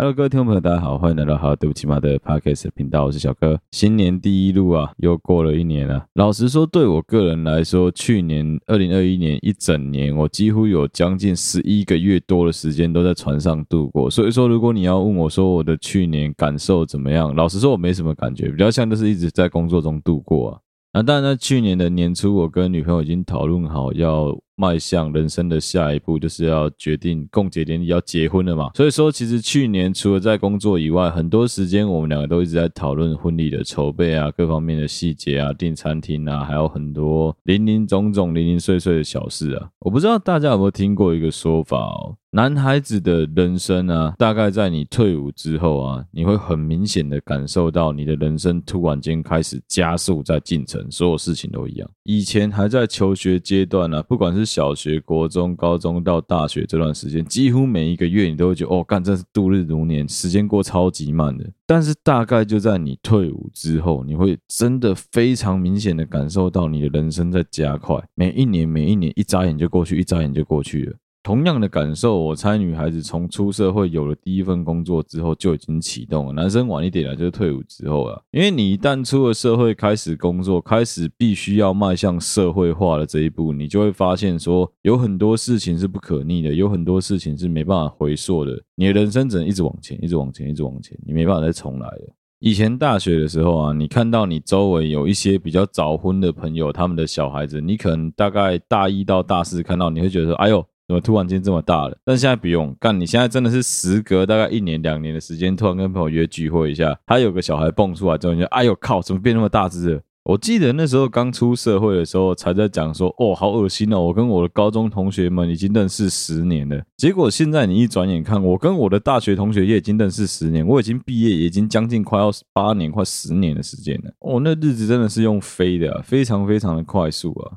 Hello，各位听众朋友，大家好，欢迎来到好对不起嘛的 Podcast 频道，我是小哥。新年第一路啊，又过了一年了。老实说，对我个人来说，去年二零二一年一整年，我几乎有将近十一个月多的时间都在船上度过。所以说，如果你要问我说我的去年感受怎么样，老实说，我没什么感觉，比较像就是一直在工作中度过啊。那当然呢，去年的年初，我跟女朋友已经讨论好要。迈向人生的下一步，就是要决定共结连理，要结婚了嘛。所以说，其实去年除了在工作以外，很多时间我们两个都一直在讨论婚礼的筹备啊，各方面的细节啊，订餐厅啊，还有很多零零总总、零零碎碎的小事啊。我不知道大家有没有听过一个说法哦。男孩子的人生啊，大概在你退伍之后啊，你会很明显的感受到你的人生突然间开始加速在进程，所有事情都一样。以前还在求学阶段啊，不管是小学、国中、高中到大学这段时间，几乎每一个月你都会觉得哦，干，真是度日如年，时间过超级慢的。但是大概就在你退伍之后，你会真的非常明显的感受到你的人生在加快，每一年每一年一眨眼就过去，一眨眼就过去了。同样的感受，我猜女孩子从出社会有了第一份工作之后就已经启动了。男生晚一点啊，就是退伍之后啊。因为你一旦出了社会，开始工作，开始必须要迈向社会化的这一步，你就会发现说，有很多事情是不可逆的，有很多事情是没办法回溯的。你的人生只能一直往前，一直往前，一直往前，你没办法再重来了。以前大学的时候啊，你看到你周围有一些比较早婚的朋友，他们的小孩子，你可能大概大一到大四看到，你会觉得说，哎呦。怎么突然间这么大了？但现在不用干，你现在真的是时隔大概一年两年的时间，突然跟朋友约聚会一下，他有个小孩蹦出来之后，你就哎呦靠，怎么变那么大只了？我记得那时候刚出社会的时候，才在讲说，哦，好恶心哦，我跟我的高中同学们已经认识十年了。结果现在你一转眼看，我跟我的大学同学也已经认识十年，我已经毕业，已经将近快要八年，快十年的时间了。哦，那日子真的是用飞的，非常非常的快速啊。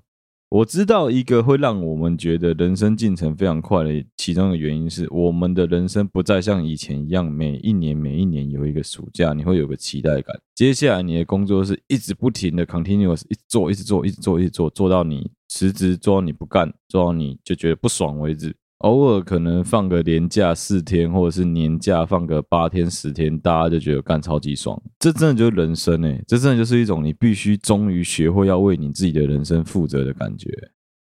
我知道一个会让我们觉得人生进程非常快的其中的原因是，我们的人生不再像以前一样，每一年每一年有一个暑假，你会有个期待感。接下来你的工作是一直不停的 continuous，一直做，一直做，一直做，一直做，做到你辞职，做到你不干，做到你就觉得不爽为止。偶尔可能放个年假四天，或者是年假放个八天十天，大家就觉得干超级爽。这真的就是人生诶，这真的就是一种你必须终于学会要为你自己的人生负责的感觉。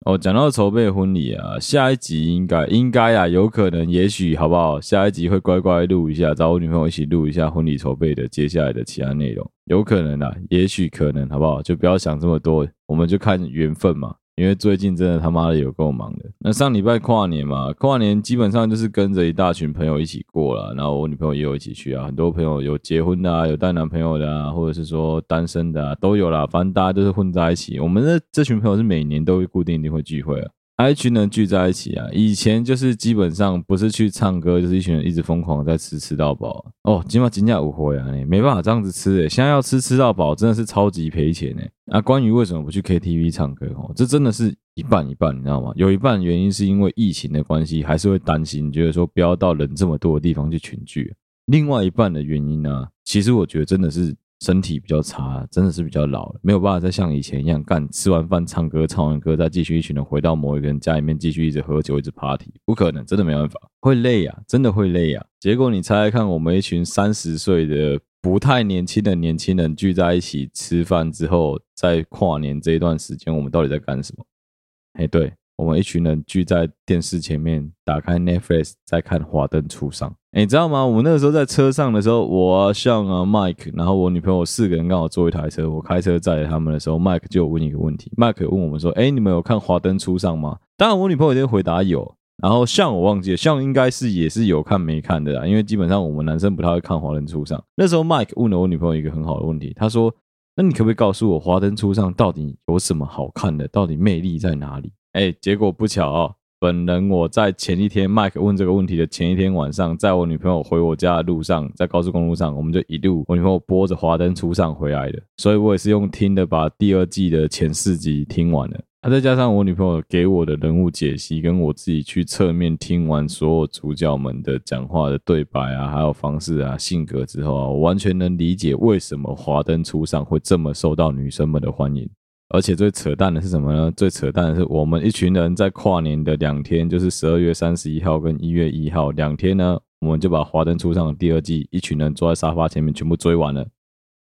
哦，讲到筹备婚礼啊，下一集应该应该啊，有可能也许好不好？下一集会乖乖录一下，找我女朋友一起录一下婚礼筹备的接下来的其他内容，有可能啊，也许可能好不好？就不要想这么多，我们就看缘分嘛。因为最近真的他妈的有够忙的。那上礼拜跨年嘛，跨年基本上就是跟着一大群朋友一起过了，然后我女朋友也有一起去啊。很多朋友有结婚的啊，有带男朋友的啊，或者是说单身的啊，都有啦。反正大家都是混在一起。我们的这群朋友是每年都会固定一定会聚会啊。一群人聚在一起啊，以前就是基本上不是去唱歌，就是一群人一直疯狂在吃，吃到饱。哦，今晚金价五回啊，你没办法这样子吃诶，现在要吃吃到饱，真的是超级赔钱诶。那关于为什么不去 KTV 唱歌哦，这真的是一半一半，你知道吗？有一半原因是因为疫情的关系，还是会担心，觉得说不要到人这么多的地方去群聚。另外一半的原因呢，其实我觉得真的是。身体比较差，真的是比较老了，没有办法再像以前一样干，吃完饭唱歌，唱完歌再继续一群人回到某一个人家里面继续一直喝酒，一直 party，不可能，真的没办法，会累呀，真的会累呀。结果你猜猜看，我们一群三十岁的不太年轻的年轻人聚在一起吃饭之后，在跨年这一段时间，我们到底在干什么？哎，对。我们一群人聚在电视前面，打开 Netflix，在看《华灯初上》。你知道吗？我那个时候在车上的时候，我、像啊、Mike，然后我女朋友四个人刚好坐一台车，我开车载他们的时候 Mike 就问一个问题。Mike 问我们说：“哎，你们有看《华灯初上》吗？”当然，我女朋友就回答有。然后像我忘记了，像应该是也是有看没看的啦，因为基本上我们男生不太会看《华灯初上》。那时候 Mike 问了我女朋友一个很好的问题，他说：“那你可不可以告诉我，《华灯初上》到底有什么好看的？到底魅力在哪里？”哎，结果不巧哦，本人我在前一天麦克问这个问题的前一天晚上，在我女朋友回我家的路上，在高速公路上，我们就一路我女朋友播着《华灯初上》回来的，所以我也是用听的把第二季的前四集听完了。啊，再加上我女朋友给我的人物解析，跟我自己去侧面听完所有主角们的讲话的对白啊，还有方式啊、性格之后啊，我完全能理解为什么《华灯初上》会这么受到女生们的欢迎。而且最扯淡的是什么呢？最扯淡的是我们一群人在跨年的两天，就是十二月三十一号跟一月一号两天呢，我们就把《华灯初上》的第二季一群人坐在沙发前面全部追完了。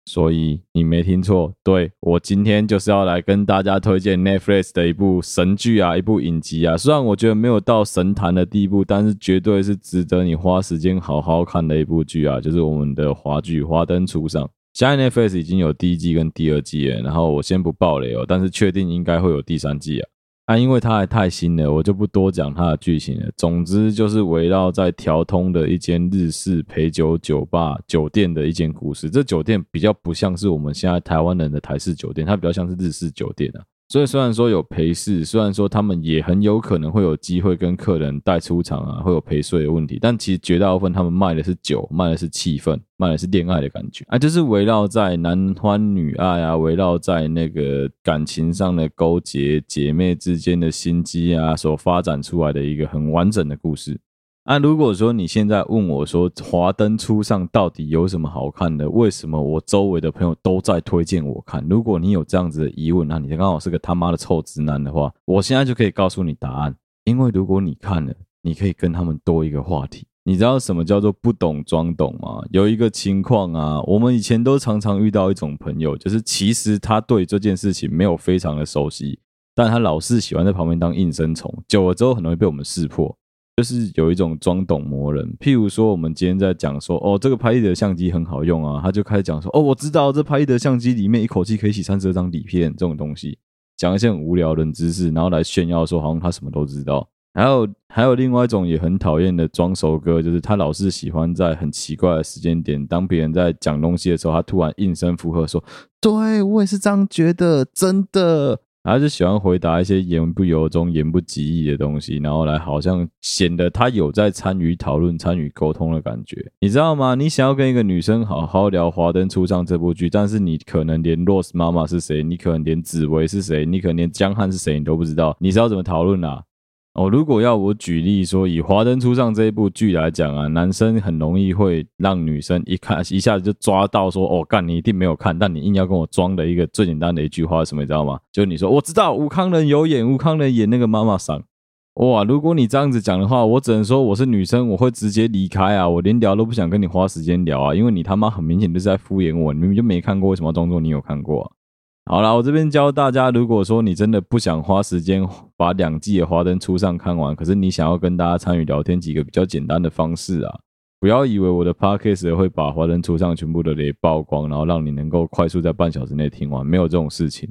所以你没听错，对，我今天就是要来跟大家推荐 Netflix 的一部神剧啊，一部影集啊。虽然我觉得没有到神坛的地步，但是绝对是值得你花时间好好看的一部剧啊，就是我们的华剧《华灯初上》。加 NFS 已经有第一季跟第二季了，然后我先不爆雷哦，但是确定应该会有第三季啊。啊，因为它还太新了，我就不多讲它的剧情了。总之就是围绕在条通的一间日式陪酒酒吧酒店的一间故事。这酒店比较不像是我们现在台湾人的台式酒店，它比较像是日式酒店啊。所以虽然说有陪侍，虽然说他们也很有可能会有机会跟客人带出场啊，会有陪睡的问题，但其实绝大部分他们卖的是酒，卖的是气氛，卖的是恋爱的感觉啊，就是围绕在男欢女爱啊，围绕在那个感情上的勾结，姐妹之间的心机啊，所发展出来的一个很完整的故事。那、啊、如果说你现在问我说《华灯初上》到底有什么好看的？为什么我周围的朋友都在推荐我看？如果你有这样子的疑问，那你刚好是个他妈的臭直男的话，我现在就可以告诉你答案。因为如果你看了，你可以跟他们多一个话题。你知道什么叫做不懂装懂吗？有一个情况啊，我们以前都常常遇到一种朋友，就是其实他对这件事情没有非常的熟悉，但他老是喜欢在旁边当应声虫，久了之后很容易被我们识破。就是有一种装懂魔人，譬如说，我们今天在讲说，哦，这个拍立得相机很好用啊，他就开始讲说，哦，我知道这拍立得相机里面一口气可以洗三十二张底片这种东西，讲一些很无聊的知识，然后来炫耀说好像他什么都知道。还有还有另外一种也很讨厌的装熟哥，就是他老是喜欢在很奇怪的时间点，当别人在讲东西的时候，他突然应声附和说，对，我也是这样觉得，真的。他就喜欢回答一些言不由衷、言不及义的东西，然后来好像显得他有在参与讨论、参与沟通的感觉，你知道吗？你想要跟一个女生好好聊《华灯初上》这部剧，但是你可能连 Rose 妈妈是谁，你可能连紫薇是谁，你可能连江汉是谁，你都不知道，你是要怎么讨论啊？哦，如果要我举例说，以《华灯初上》这一部剧来讲啊，男生很容易会让女生一看一下子就抓到说，哦，干，你一定没有看，但你硬要跟我装的一个最简单的一句话是什么，你知道吗？就你说我知道吴康仁有演，吴康仁演那个妈妈桑。哇，如果你这样子讲的话，我只能说我是女生，我会直接离开啊，我连聊都不想跟你花时间聊啊，因为你他妈很明显就是在敷衍我，你明明就没看过，为什么装作你有看过啊？好啦，我这边教大家，如果说你真的不想花时间把两季的《华灯初上》看完，可是你想要跟大家参与聊天，几个比较简单的方式啊，不要以为我的 podcast 会把《华灯初上》全部的给曝光，然后让你能够快速在半小时内听完，没有这种事情。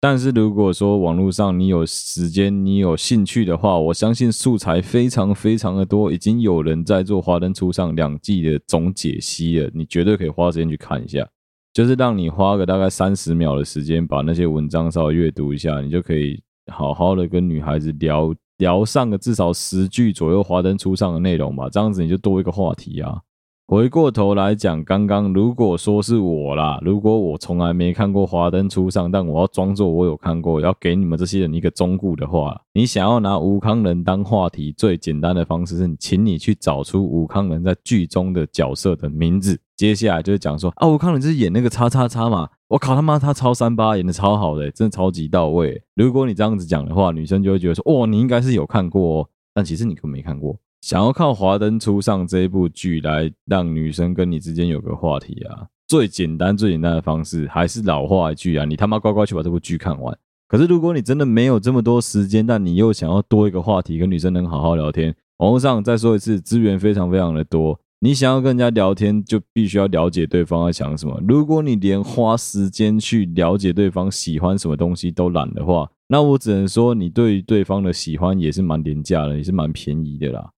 但是如果说网络上你有时间、你有兴趣的话，我相信素材非常非常的多，已经有人在做《华灯初上》两季的总解析了，你绝对可以花时间去看一下。就是让你花个大概三十秒的时间，把那些文章稍微阅读一下，你就可以好好的跟女孩子聊聊上个至少十句左右华灯初上的内容吧，这样子你就多一个话题啊。回过头来讲，刚刚如果说是我啦，如果我从来没看过《华灯初上》，但我要装作我有看过，要给你们这些人一个忠告的话，你想要拿吴康仁当话题，最简单的方式是，请你去找出吴康仁在剧中的角色的名字，接下来就是讲说啊，我看你就是演那个叉叉叉嘛，我靠他妈，他超三八演的超好的，真的超级到位。如果你这样子讲的话，女生就会觉得说，哦，你应该是有看过哦，但其实你根本没看过。想要靠《华灯初上》这一部剧来让女生跟你之间有个话题啊，最简单最简单的方式还是老话一句啊，你他妈乖乖去把这部剧看完。可是如果你真的没有这么多时间，但你又想要多一个话题跟女生能好好聊天，网络上再说一次，资源非常非常的多。你想要跟人家聊天，就必须要了解对方在想什么。如果你连花时间去了解对方喜欢什么东西都懒的话，那我只能说你对于对方的喜欢也是蛮廉价的，也是蛮便宜的啦。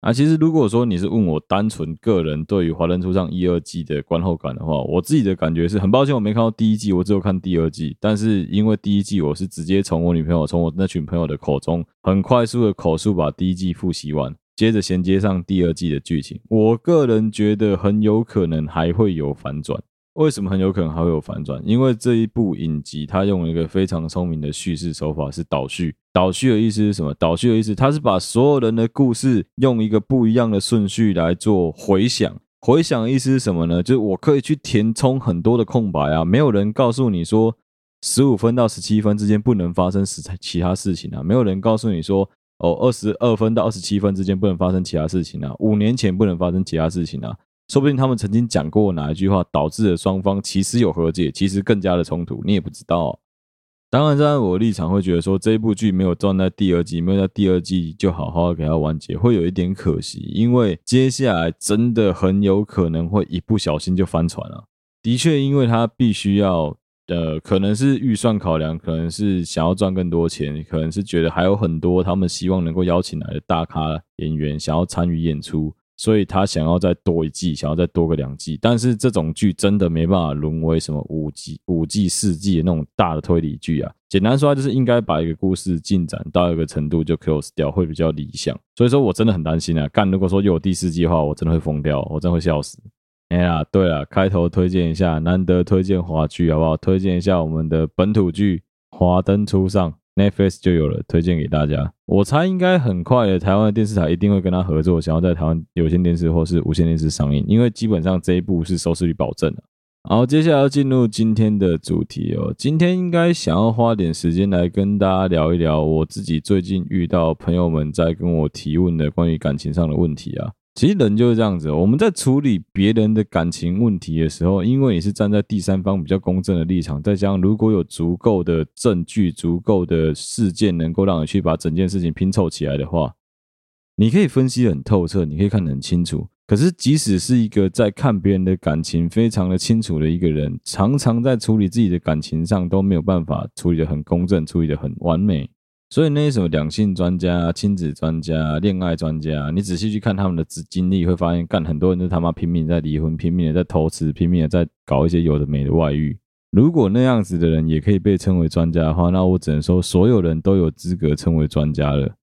啊，其实如果说你是问我单纯个人对于《华灯初上》一二季的观后感的话，我自己的感觉是很抱歉我没看到第一季，我只有看第二季。但是因为第一季我是直接从我女朋友、从我那群朋友的口中，很快速的口述把第一季复习完，接着衔接上第二季的剧情，我个人觉得很有可能还会有反转。为什么很有可能还会有反转？因为这一部影集它用了一个非常聪明的叙事手法，是倒叙。倒叙的意思是什么？倒叙的意思，它是把所有人的故事用一个不一样的顺序来做回想。回想的意思是什么呢？就是我可以去填充很多的空白啊，没有人告诉你说十五分到十七分之间不能发生其他事情啊，没有人告诉你说哦，二十二分到二十七分之间不能发生其他事情啊，五年前不能发生其他事情啊，说不定他们曾经讲过哪一句话导致了双方其实有和解，其实更加的冲突，你也不知道。当然，在我立场会觉得说，这部剧没有装在第二季，没有在第二季就好好给它完结，会有一点可惜，因为接下来真的很有可能会一不小心就翻船了。的确，因为他必须要，呃，可能是预算考量，可能是想要赚更多钱，可能是觉得还有很多他们希望能够邀请来的大咖演员想要参与演出。所以他想要再多一季，想要再多个两季，但是这种剧真的没办法沦为什么五季、五季、四季的那种大的推理剧啊。简单说，就是应该把一个故事进展到一个程度就 close 掉，会比较理想。所以说我真的很担心啊，干如果说有第四季的话，我真的会疯掉，我真会笑死。哎呀，对了，开头推荐一下，难得推荐华剧好不好？推荐一下我们的本土剧《华灯初上》。Netflix 就有了，推荐给大家。我猜应该很快的，台湾的电视台一定会跟他合作，想要在台湾有线电视或是无线电视上映，因为基本上这一部是收视率保证的。好，接下来要进入今天的主题哦。今天应该想要花点时间来跟大家聊一聊我自己最近遇到朋友们在跟我提问的关于感情上的问题啊。其实人就是这样子，我们在处理别人的感情问题的时候，因为你是站在第三方比较公正的立场，再加上如果有足够的证据、足够的事件，能够让你去把整件事情拼凑起来的话，你可以分析得很透彻，你可以看得很清楚。可是，即使是一个在看别人的感情非常的清楚的一个人，常常在处理自己的感情上都没有办法处理得很公正，处理得很完美。所以那些什么两性专家、亲子专家、恋爱专家，你仔细去看他们的经历，会发现，干很多人都他妈拼命在离婚，拼命的在偷吃，拼命的在搞一些有的没的外遇。如果那样子的人也可以被称为专家的话，那我只能说，所有人都有资格称为专家了。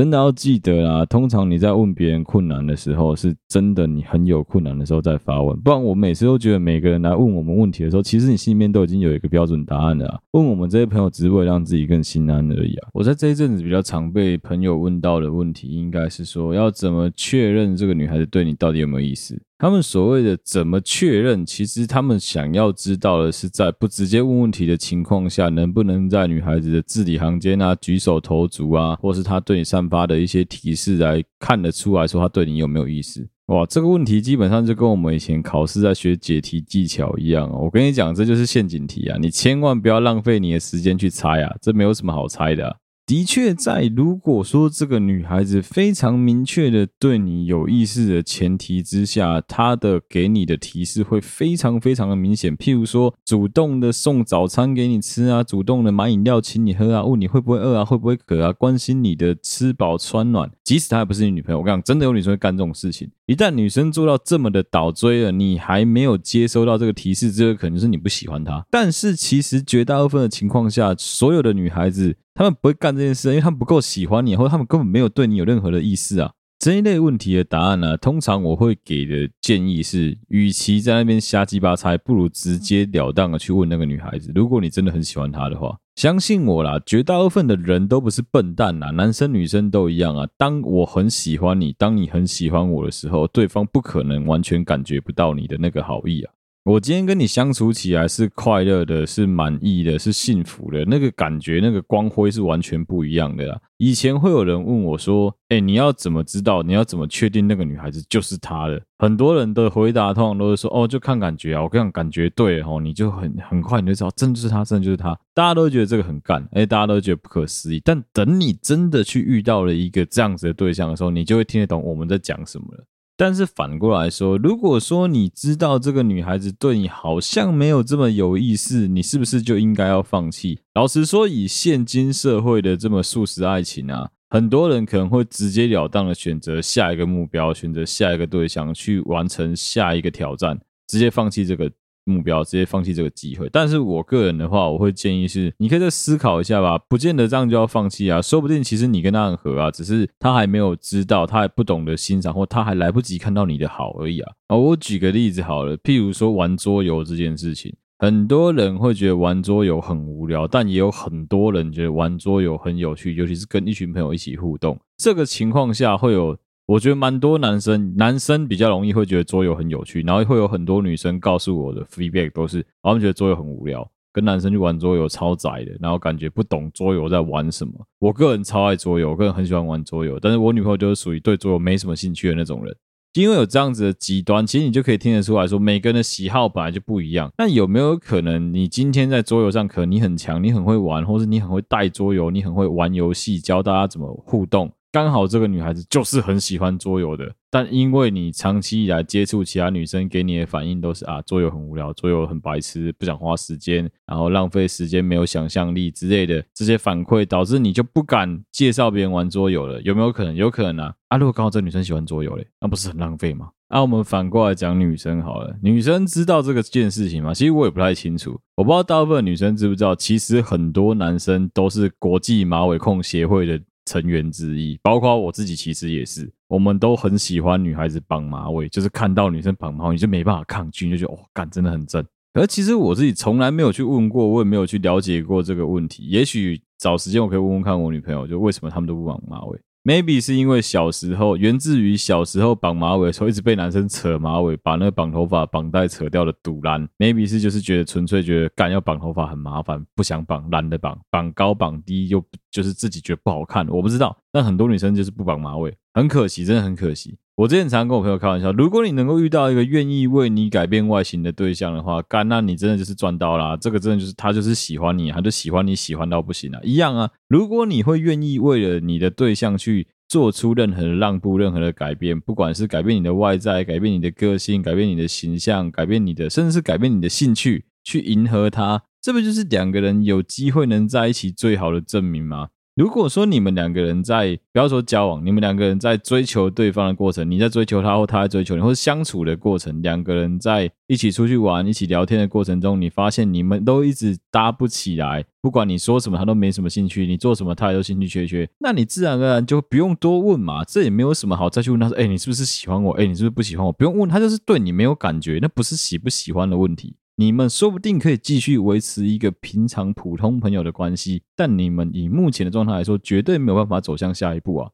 真的要记得啦，通常你在问别人困难的时候，是真的你很有困难的时候再发问，不然我每次都觉得每个人来问我们问题的时候，其实你心里面都已经有一个标准答案了啊。问我们这些朋友只是为了让自己更心安而已啊。我在这一阵子比较常被朋友问到的问题，应该是说要怎么确认这个女孩子对你到底有没有意思。他们所谓的怎么确认，其实他们想要知道的是，在不直接问问题的情况下，能不能在女孩子的字里行间啊、举手投足啊，或是她对你散发的一些提示来看得出来说她对你有没有意思？哇，这个问题基本上就跟我们以前考试在学解题技巧一样哦。我跟你讲，这就是陷阱题啊，你千万不要浪费你的时间去猜啊，这没有什么好猜的。的确，在如果说这个女孩子非常明确的对你有意思的前提之下，她的给你的提示会非常非常的明显。譬如说，主动的送早餐给你吃啊，主动的买饮料请你喝啊，问你会不会饿啊，会不会渴啊，关心你的吃饱穿暖。即使她还不是你女朋友，我跟你讲，真的有女生会干这种事情。一旦女生做到这么的倒追了，你还没有接收到这个提示，这个可能是你不喜欢她。但是其实绝大部分的情况下，所有的女孩子。他们不会干这件事，因为他们不够喜欢你，或者他们根本没有对你有任何的意思啊。这一类问题的答案呢、通常我会给的建议是，与其在那边瞎鸡巴猜，不如直截了当的去问那个女孩子。如果你真的很喜欢她的话，相信我啦，绝大部分的人都不是笨蛋啦，男生女生都一样啊。当我很喜欢你，当你很喜欢我的时候，对方不可能完全感觉不到你的那个好意啊。我今天跟你相处起来是快乐的，是满意的，是幸福的，那个感觉，那个光辉是完全不一样的啦。以前会有人问我说：“哎，你要怎么知道？你要怎么确定那个女孩子就是她的？”很多人的回答通常都是说：“哦，就看感觉啊。”我跟你讲，感觉对哦，你就很很快你就知道，真的就是她，真的就是她。大家都觉得这个很干，哎，大家都觉得不可思议。但等你真的去遇到了一个这样子的对象的时候，你就会听得懂我们在讲什么了。但是反过来说，如果说你知道这个女孩子对你好像没有这么有意思，你是不是就应该要放弃？老实说，以现今社会的这么速食爱情啊，很多人可能会直截了当的选择下一个目标，选择下一个对象，去完成下一个挑战，直接放弃这个。目标直接放弃这个机会，但是我个人的话，我会建议是，你可以再思考一下吧，不见得这样就要放弃啊，说不定其实你跟他很合啊，只是他还没有知道，他还不懂得欣赏，或他还来不及看到你的好而已啊。啊，我举个例子好了，譬如说玩桌游这件事情，很多人会觉得玩桌游很无聊，但也有很多人觉得玩桌游很有趣，尤其是跟一群朋友一起互动，这个情况下会有。我觉得蛮多男生，男生比较容易会觉得桌游很有趣，然后会有很多女生告诉我的 feedback 都是，他们觉得桌游很无聊。跟男生去玩桌游超宅的，然后感觉不懂桌游在玩什么。我个人超爱桌游，我个人很喜欢玩桌游，但是我女朋友就是属于对桌游没什么兴趣的那种人。因为有这样子的极端，其实你就可以听得出来说，每个人的喜好本来就不一样。那有没有可能，你今天在桌游上可能你很强，你很会玩，或是你很会带桌游，你很会玩游戏，教大家怎么互动？刚好这个女孩子就是很喜欢桌游的，但因为你长期以来接触其他女生，给你的反应都是啊，桌游很无聊，桌游很白痴，不想花时间，然后浪费时间，没有想象力之类的这些反馈，导致你就不敢介绍别人玩桌游了。有没有可能？有可能啊！啊，如果刚好这女生喜欢桌游嘞，那不是很浪费吗？啊，我们反过来讲女生好了，女生知道这个件事情吗？其实我也不太清楚，我不知道大部分女生知不知道，其实很多男生都是国际马尾控协会的。成员之一，包括我自己，其实也是。我们都很喜欢女孩子绑马尾，就是看到女生绑马尾，就没办法抗拒，就觉得哇，干真的很正。而其实我自己从来没有去问过，我也没有去了解过这个问题。也许找时间我可以问问看我女朋友，就为什么他们都不绑马尾。Maybe 是因为小时候源自于小时候绑马尾的时候一直被男生扯马尾，把那个绑头发绑带扯掉的堵拦。Maybe 是就是觉得纯粹觉得干要绑头发很麻烦，不想绑，懒得绑，绑高绑低又就是自己觉得不好看。我不知道，但很多女生就是不绑马尾，很可惜，真的很可惜。我之前常跟我朋友开玩笑，如果你能够遇到一个愿意为你改变外形的对象的话，干，那你真的就是赚到啦。这个真的就是他就是喜欢你，他就喜欢你喜欢到不行啊，一样啊。如果你会愿意为了你的对象去做出任何的让步、任何的改变，不管是改变你的外在、改变你的个性、改变你的形象、改变你的，甚至是改变你的兴趣，去迎合他，这不就是两个人有机会能在一起最好的证明吗？如果说你们两个人在不要说交往，你们两个人在追求对方的过程，你在追求他或他在追求你，或者相处的过程，两个人在一起出去玩、一起聊天的过程中，你发现你们都一直搭不起来，不管你说什么，他都没什么兴趣；你做什么，他也都兴趣缺缺。那你自然而然就不用多问嘛，这也没有什么好再去问他说：“哎，你是不是喜欢我？哎，你是不是不喜欢我？”不用问他，就是对你没有感觉，那不是喜不喜欢的问题。你们说不定可以继续维持一个平常普通朋友的关系，但你们以目前的状态来说，绝对没有办法走向下一步啊。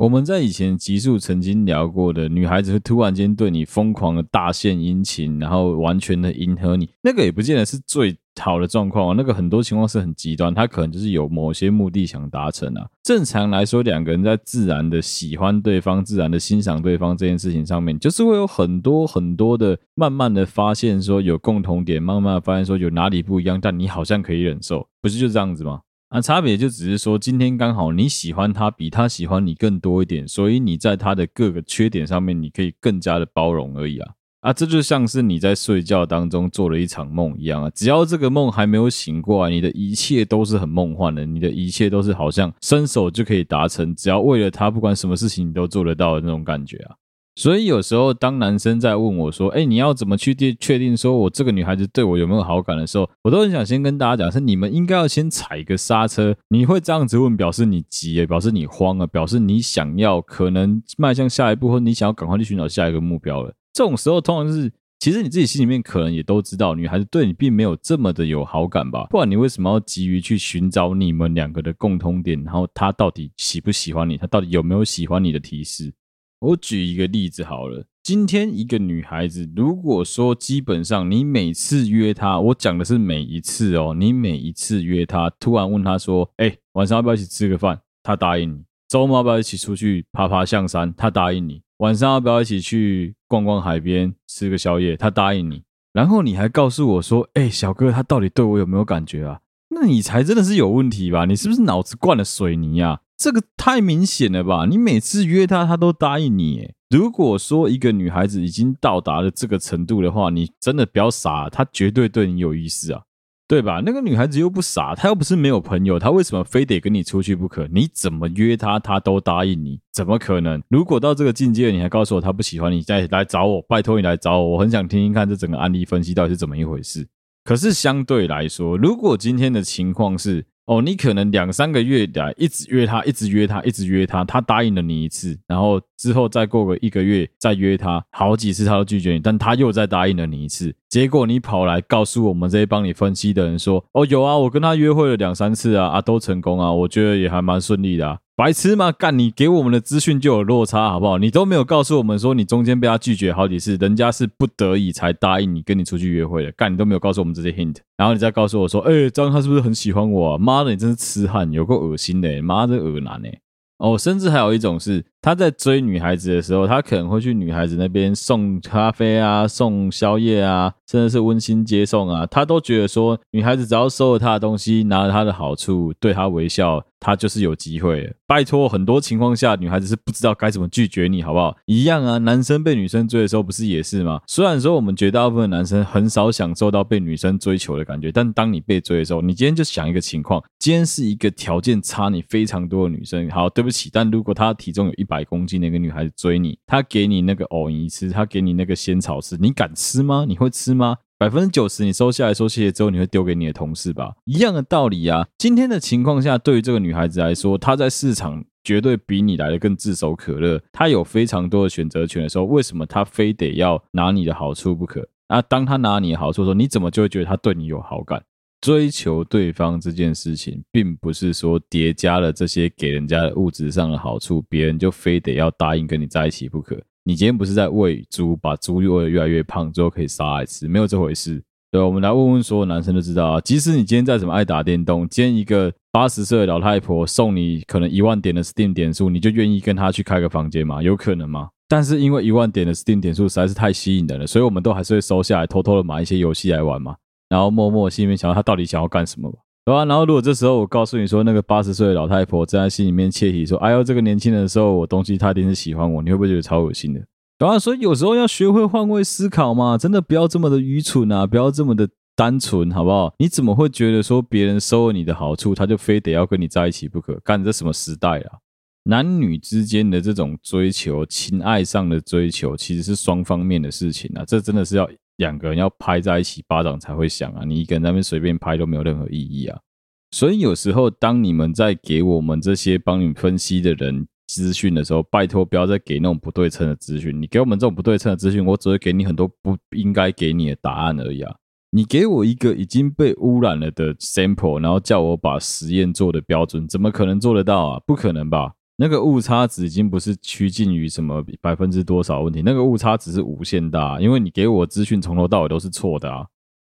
我们在以前集数曾经聊过的，女孩子会突然间对你疯狂的大献殷勤，然后完全的迎合你，那个也不见得是最好的状况啊。那个很多情况是很极端，他可能就是有某些目的想达成啊。正常来说，两个人在自然的喜欢对方、自然的欣赏对方这件事情上面，就是会有很多很多的慢慢的发现说有共同点，慢慢的发现说有哪里不一样，但你好像可以忍受，不是就这样子吗？那差别就只是说，今天刚好你喜欢他比他喜欢你更多一点，所以你在他的各个缺点上面，你可以更加的包容而已啊！啊，这就像是你在睡觉当中做了一场梦一样啊！只要这个梦还没有醒过来，你的一切都是很梦幻的，你的一切都是好像伸手就可以达成，只要为了他，不管什么事情你都做得到的那种感觉啊！所以有时候，当男生在问我说：“哎，你要怎么去确确定说我这个女孩子对我有没有好感的时候，我都很想先跟大家讲，是你们应该要先踩一个刹车。你会这样子问，表示你急了，表示你慌了，表示你想要可能迈向下一步，或你想要赶快去寻找下一个目标了。这种时候，通常是其实你自己心里面可能也都知道，女孩子对你并没有这么的有好感吧？不然你为什么要急于去寻找你们两个的共通点？然后她到底喜不喜欢你？她到底有没有喜欢你的提示？我举一个例子好了，今天一个女孩子，如果说基本上你每次约她，我讲的是每一次哦，你每一次约她，突然问她说，哎，晚上要不要一起吃个饭？她答应你。周末要不要一起出去爬爬象山？她答应你。晚上要不要一起去逛逛海边，吃个宵夜？她答应你。然后你还告诉我说，哎，小哥，他到底对我有没有感觉啊？那你才真的是有问题吧？你是不是脑子灌了水泥呀？这个太明显了吧？你每次约她，她都答应你。如果说一个女孩子已经到达了这个程度的话，你真的不要傻，她绝对对你有意思啊，对吧？那个女孩子又不傻，她又不是没有朋友，她为什么非得跟你出去不可？你怎么约她，她都答应你，怎么可能？如果到这个境界，你还告诉我她不喜欢你，再来找我，拜托你来找我，我很想听听看这整个案例分析到底是怎么一回事。可是相对来说，如果今天的情况是，哦，你可能两三个月来一直约他，一直约他，一直约他，他答应了你一次，然后之后再过个一个月再约他，好几次他都拒绝你，但他又再答应了你一次，结果你跑来告诉我们这些帮你分析的人说，哦，有啊，我跟他约会了两三次啊，啊，都成功啊，我觉得也还蛮顺利的啊。白痴吗？干，你给我们的资讯就有落差，好不好？你都没有告诉我们说你中间被他拒绝好几次，人家是不得已才答应你跟你出去约会的。干，你都没有告诉我们这些 hint，然后你再告诉我说，哎、张，他是不是很喜欢我啊？妈的，你真是痴汉，有够恶心的，妈的恶男呢！哦，甚至还有一种是，他在追女孩子的时候，他可能会去女孩子那边送咖啡啊，送宵夜啊，甚至是温馨接送啊，他都觉得说，女孩子只要收了他的东西，拿了他的好处，对他微笑。他就是有机会，拜托，很多情况下女孩子是不知道该怎么拒绝你，好不好？一样啊，男生被女生追的时候不是也是吗？虽然说我们绝大部分男生很少享受到被女生追求的感觉，但当你被追的时候，你今天就想一个情况，今天是一个条件差你非常多的女生，好，对不起，但如果她体重有一百公斤的一个女孩子追你，她给你那个藕泥吃，她给你那个仙草吃，你敢吃吗？你会吃吗？百分之九十，你收下来说谢谢之后，你会丢给你的同事吧？一样的道理啊。今天的情况下，对于这个女孩子来说，她在市场绝对比你来的更炙手可热，她有非常多的选择权的时候，为什么她非得要拿你的好处不可？啊，当她拿你的好处的时候，你怎么就会觉得她对你有好感？追求对方这件事情，并不是说叠加了这些给人家的物质上的好处，别人就非得要答应跟你在一起不可。你今天不是在喂猪，把猪喂得越来越胖之后可以杀来吃，没有这回事。对，我们来问问所有男生都知道啊。即使你今天再怎么爱打电动，今天一个八十岁的老太婆送你可能一万点的 Steam 点数，你就愿意跟她去开个房间吗？有可能吗？但是因为一万点的 Steam 点数实在是太吸引人了，所以我们都还是会收下来，偷偷的买一些游戏来玩嘛，然后默默心里面想他到底想要干什么吧。对吧？然后如果这时候我告诉你说，那个八十岁的老太婆正在心里面窃喜说：“哎呦，这个年轻人的时候，我东西他一定是喜欢我。”你会不会觉得超恶心的？对吧？所以有时候要学会换位思考嘛，真的不要这么的愚蠢啊，不要这么的单纯，好不好？你怎么会觉得说别人收了你的好处，他就非得要跟你在一起不可？干这什么时代啊？男女之间的这种追求，情爱上的追求，其实是双方面的事情啊。这真的是要。两个人要拍在一起，巴掌才会响啊！你一个人在那边随便拍都没有任何意义啊！所以有时候，当你们在给我们这些帮你分析的人资讯的时候，拜托不要再给那种不对称的资讯。你给我们这种不对称的资讯，我只会给你很多不应该给你的答案而已啊！你给我一个已经被污染了的 sample，然后叫我把实验做的标准，怎么可能做得到啊？不可能吧？那个误差值已经不是趋近于什么百分之多少问题，那个误差值是无限大，因为你给我资讯从头到尾都是错的啊。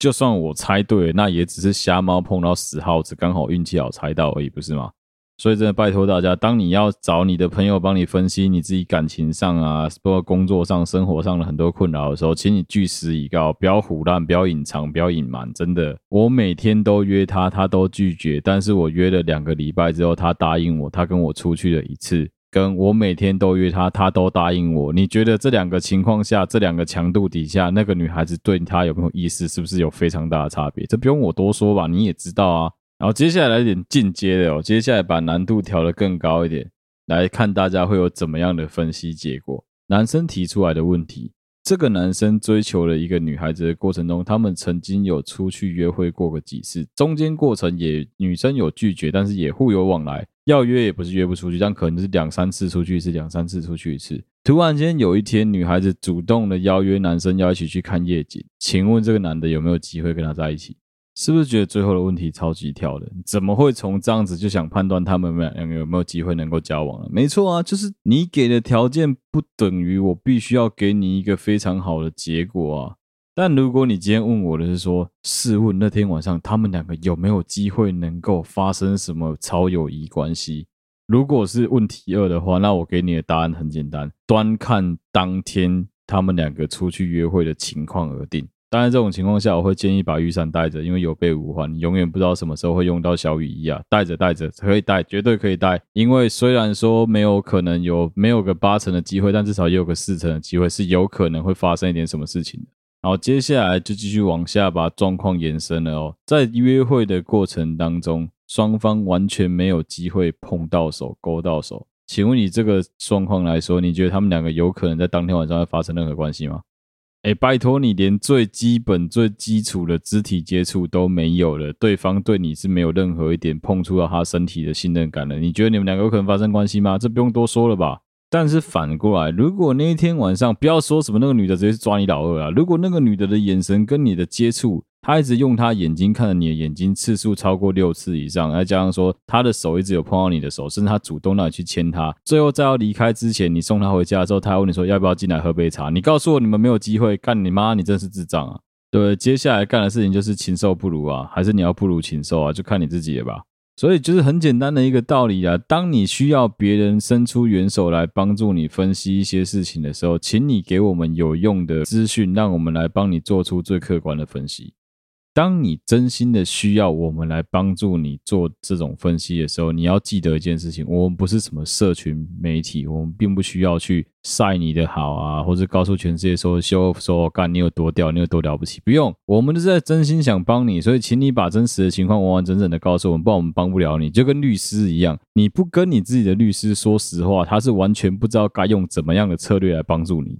就算我猜对，那也只是瞎猫碰到死耗子，刚好运气好猜到而已，不是吗？所以真的拜托大家，当你要找你的朋友帮你分析你自己感情上啊，包括工作上、生活上的很多困扰的时候，请你据实以告，不要唬烂，不要隐藏，不要隐瞒。真的，我每天都约他，他都拒绝，但是我约了两个礼拜之后，他答应我，他跟我出去了一次，跟我每天都约他，他都答应我。你觉得这两个情况下，这两个强度底下，那个女孩子对他有没有意思？是不是有非常大的差别？这不用我多说吧，你也知道啊。然后接下来来点进阶的哦，接下来把难度调得更高一点，来看大家会有怎么样的分析结果。男生提出来的问题：这个男生追求了一个女孩子的过程中，他们曾经有出去约会过个几次，中间过程也女生有拒绝，但是也互有往来，要约也不是约不出去，但可能是两三次出去一次，两三次出去一次。突然间有一天，女孩子主动的邀约男生要一起去看夜景，请问这个男的有没有机会跟她在一起？是不是觉得最后的问题超级跳的？怎么会从这样子就想判断他们两个有没有机会能够交往了？没错啊，就是你给的条件不等于我必须要给你一个非常好的结果啊。但如果你今天问我的是说，试问那天晚上他们两个有没有机会能够发生什么超友谊关系？如果是问题二的话，那我给你的答案很简单，端看当天他们两个出去约会的情况而定。当然，这种情况下，我会建议把雨伞带着，因为有备无患，你永远不知道什么时候会用到小雨衣啊。带着带着可以带，绝对可以带。因为虽然说没有可能有没有个八成的机会，但至少也有个四成的机会是有可能会发生一点什么事情的。好，接下来就继续往下把状况延伸了哦。在约会的过程当中，双方完全没有机会碰到手、勾到手。请问你这个状况来说，你觉得他们两个有可能在当天晚上会发生任何关系吗？哎，拜托你，连最基本、最基础的肢体接触都没有了，对方对你是没有任何一点碰触到他身体的信任感的。你觉得你们两个有可能发生关系吗？这不用多说了吧？但是反过来，如果那一天晚上，不要说什么那个女的直接去抓你老二啊，如果那个女的的眼神跟你的接触他一直用他眼睛看着你的眼睛次数超过六次以上，再加上说他的手一直有碰到你的手，甚至他主动让你去牵他，最后在要离开之前，你送他回家的时候，他问你说要不要进来喝杯茶？你告诉我你们没有机会，干你妈！你真是智障啊！对，接下来干的事情就是禽兽不如啊，还是你要不如禽兽啊？就看你自己了吧。所以就是很简单的一个道理啊，当你需要别人伸出援手来帮助你分析一些事情的时候，请你给我们有用的资讯，让我们来帮你做出最客观的分析。当你真心的需要我们来帮助你做这种分析的时候，你要记得一件事情：我们不是什么社群媒体，我们并不需要去晒你的好啊，或者告诉全世界说修说干你有多屌，你有多了不起。不用，我们就是在真心想帮你，所以请你把真实的情况完完整整的告诉我们，不然我们帮不了你。就跟律师一样，你不跟你自己的律师说实话，他是完全不知道该用怎么样的策略来帮助你。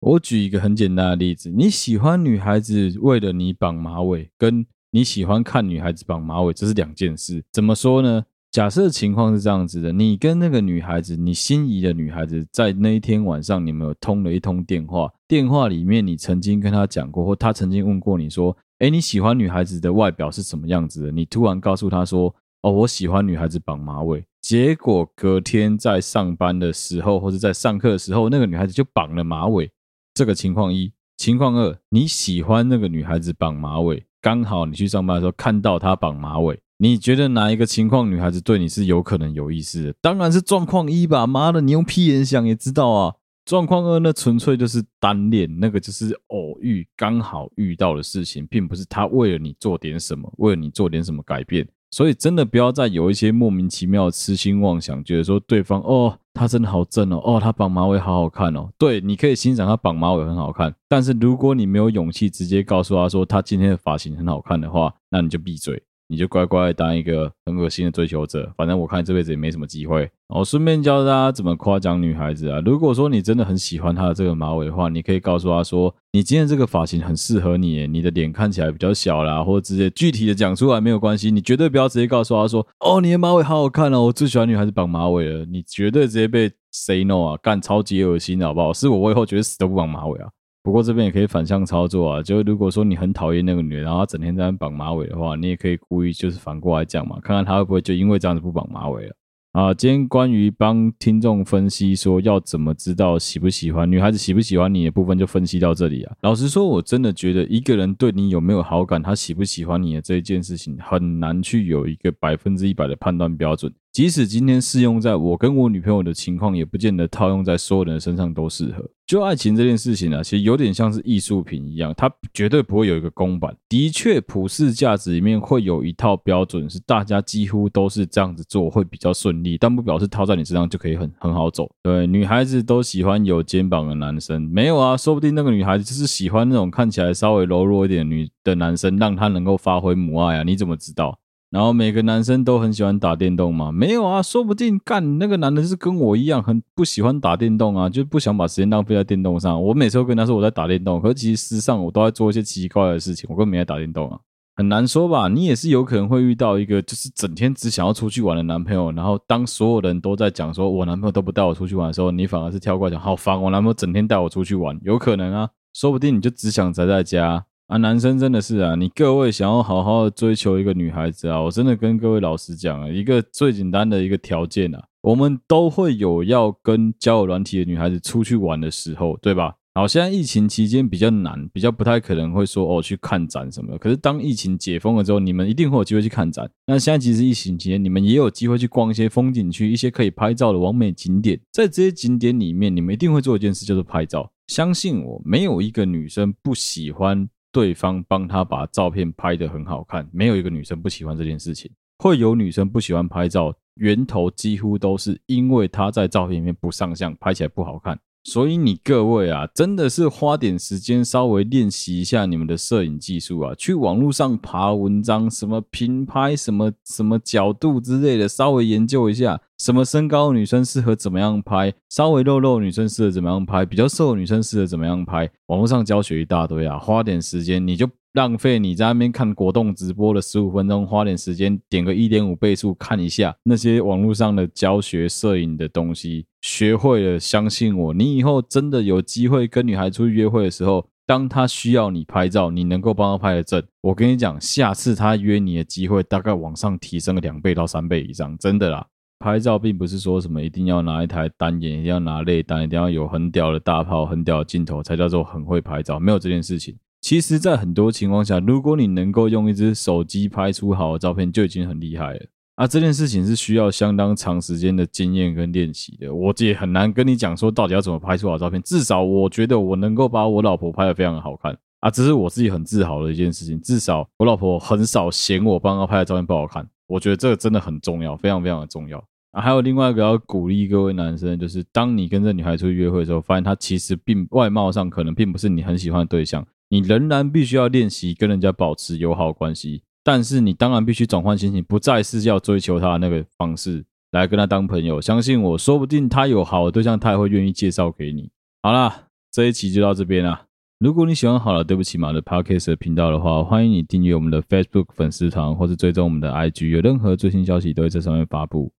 我举一个很简单的例子，你喜欢女孩子为了你绑马尾，跟你喜欢看女孩子绑马尾，这是两件事。怎么说呢？假设情况是这样子的，你跟那个女孩子，你心仪的女孩子，在那一天晚上，你们有通了一通电话，电话里面你曾经跟她讲过，或她曾经问过你说，诶，你喜欢女孩子的外表是什么样子的？你突然告诉她说，哦，我喜欢女孩子绑马尾。结果隔天在上班的时候，或者在上课的时候，那个女孩子就绑了马尾。这个情况一，情况二，你喜欢那个女孩子绑马尾，刚好你去上班的时候看到她绑马尾，你觉得哪一个情况女孩子对你是有可能有意思的？当然是状况一吧，妈的，你用屁眼想也知道啊。状况二那纯粹就是单恋，那个就是偶遇，刚好遇到的事情，并不是他为了你做点什么，为了你做点什么改变。所以真的不要再有一些莫名其妙的痴心妄想，觉得说对方哦，他真的好正哦，哦，他绑马尾好好看哦。对，你可以欣赏他绑马尾很好看，但是如果你没有勇气直接告诉他说他今天的发型很好看的话，那你就闭嘴。你就乖乖当一个很恶心的追求者，反正我看这辈子也没什么机会。我顺便教大家怎么夸奖女孩子啊。如果说你真的很喜欢她的这个马尾的话，你可以告诉她说，你今天这个发型很适合你，你的脸看起来比较小啦，或者直接具体的讲出来没有关系。你绝对不要直接告诉她说，哦，你的马尾好好看哦，我最喜欢女孩子绑马尾了。你绝对直接被 say no 啊，干超级恶心的，好不好？是我，我以后绝对死都不绑马尾啊。不过这边也可以反向操作啊，就如果说你很讨厌那个女人，然后她整天在那绑马尾的话，你也可以故意就是反过来讲嘛，看看她会不会就因为这样子不绑马尾了。啊，今天关于帮听众分析说要怎么知道喜不喜欢女孩子喜不喜欢你的部分，就分析到这里啊。老实说，我真的觉得一个人对你有没有好感，他喜不喜欢你的这一件事情，很难去有一个百分之一百的判断标准。即使今天适用在我跟我女朋友的情况，也不见得套用在所有人身上都适合。就爱情这件事情、啊，其实有点像是艺术品一样，它绝对不会有一个公版。的确，普世价值里面会有一套标准，是大家几乎都是这样子做会比较顺利，但不表示套在你身上就可以很很好走。对，女孩子都喜欢有肩膀的男生，没有啊？说不定那个女孩子就是喜欢那种看起来稍微柔弱一点女的男生，让她能够发挥母爱啊？你怎么知道？然后每个男生都很喜欢打电动吗？没有啊，说不定干那个男的是跟我一样很不喜欢打电动啊，就不想把时间浪费在电动上。我每次都跟他说我在打电动，可是其实实上我都在做一些奇怪怪的事情，我根本没在打电动啊。很难说吧？你也是有可能会遇到一个就是整天只想要出去玩的男朋友，然后当所有人都在讲说我男朋友都不带我出去玩的时候，你反而是跳过来讲好烦，我男朋友整天带我出去玩，有可能啊，说不定你就只想宅在家。啊，男生真的是啊，你各位想要好好的追求一个女孩子啊，我真的跟各位老实讲啊，一个最简单的一个条件啊，我们都会有要跟交友软体的女孩子出去玩的时候，对吧？好，现在疫情期间比较难，比较不太可能会说哦去看展什么的。可是当疫情解封了之后，你们一定会有机会去看展。那现在其实疫情期间，你们也有机会去逛一些风景区，一些可以拍照的完美景点。在这些景点里面，你们一定会做一件事，叫做拍照。相信我，没有一个女生不喜欢。对方帮他把照片拍得很好看，没有一个女生不喜欢这件事情。会有女生不喜欢拍照，源头几乎都是因为她在照片里面不上相，拍起来不好看。所以你各位啊，真的是花点时间稍微练习一下你们的摄影技术啊，去网络上爬文章，什么平拍，什么什么角度之类的，稍微研究一下，什么身高女生适合怎么样拍，稍微肉肉女生适合怎么样拍，比较瘦女生适合怎么样拍，网络上教学一大堆啊，花点时间你就。浪费你在那边看果冻直播的十五分钟，花点时间点个一点五倍速看一下那些网络上的教学摄影的东西，学会了，相信我，你以后真的有机会跟女孩出去约会的时候，当她需要你拍照，你能够帮她拍的正，我跟你讲，下次她约你的机会大概往上提升个两倍到三倍以上，真的啦。拍照并不是说什么一定要拿一台单眼，一定要拿内单，一定要有很屌的大炮、很屌的镜头才叫做很会拍照，没有这件事情。其实，在很多情况下，如果你能够用一支手机拍出好的照片，就已经很厉害了。啊，这件事情是需要相当长时间的经验跟练习的。我也很难跟你讲说到底要怎么拍出好照片。至少我觉得我能够把我老婆拍得非常的好看啊，这是我自己很自豪的一件事情。至少我老婆很少嫌我帮她拍的照片不好看。我觉得这个真的很重要，非常非常的重要啊！还有另外一个要鼓励各位男生，就是当你跟这女孩出去约会的时候，发现她其实并外貌上可能并不是你很喜欢的对象，你仍然必须要练习跟人家保持友好关系。但是你当然必须转换心情，不再是要追求他的那个方式来跟他当朋友。相信我，说不定他有好的对象，他也会愿意介绍给你。好啦，这一期就到这边啦。如果你喜欢好了，对不起嘛的 Podcast 的频道的话，欢迎你订阅我们的 Facebook 粉丝团，或是追踪我们的 IG，有任何最新消息都会在上面发布。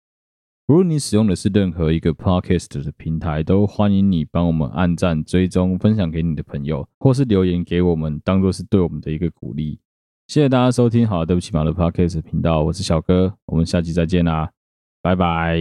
如果你使用的是任何一个 Podcast 的平台，都欢迎你帮我们按赞、追踪、分享给你的朋友，或是留言给我们，当做是对我们的一个鼓励。谢谢大家收听好，对不起马的 Podcast 频道，我是小哥，我们下期再见啦，拜拜。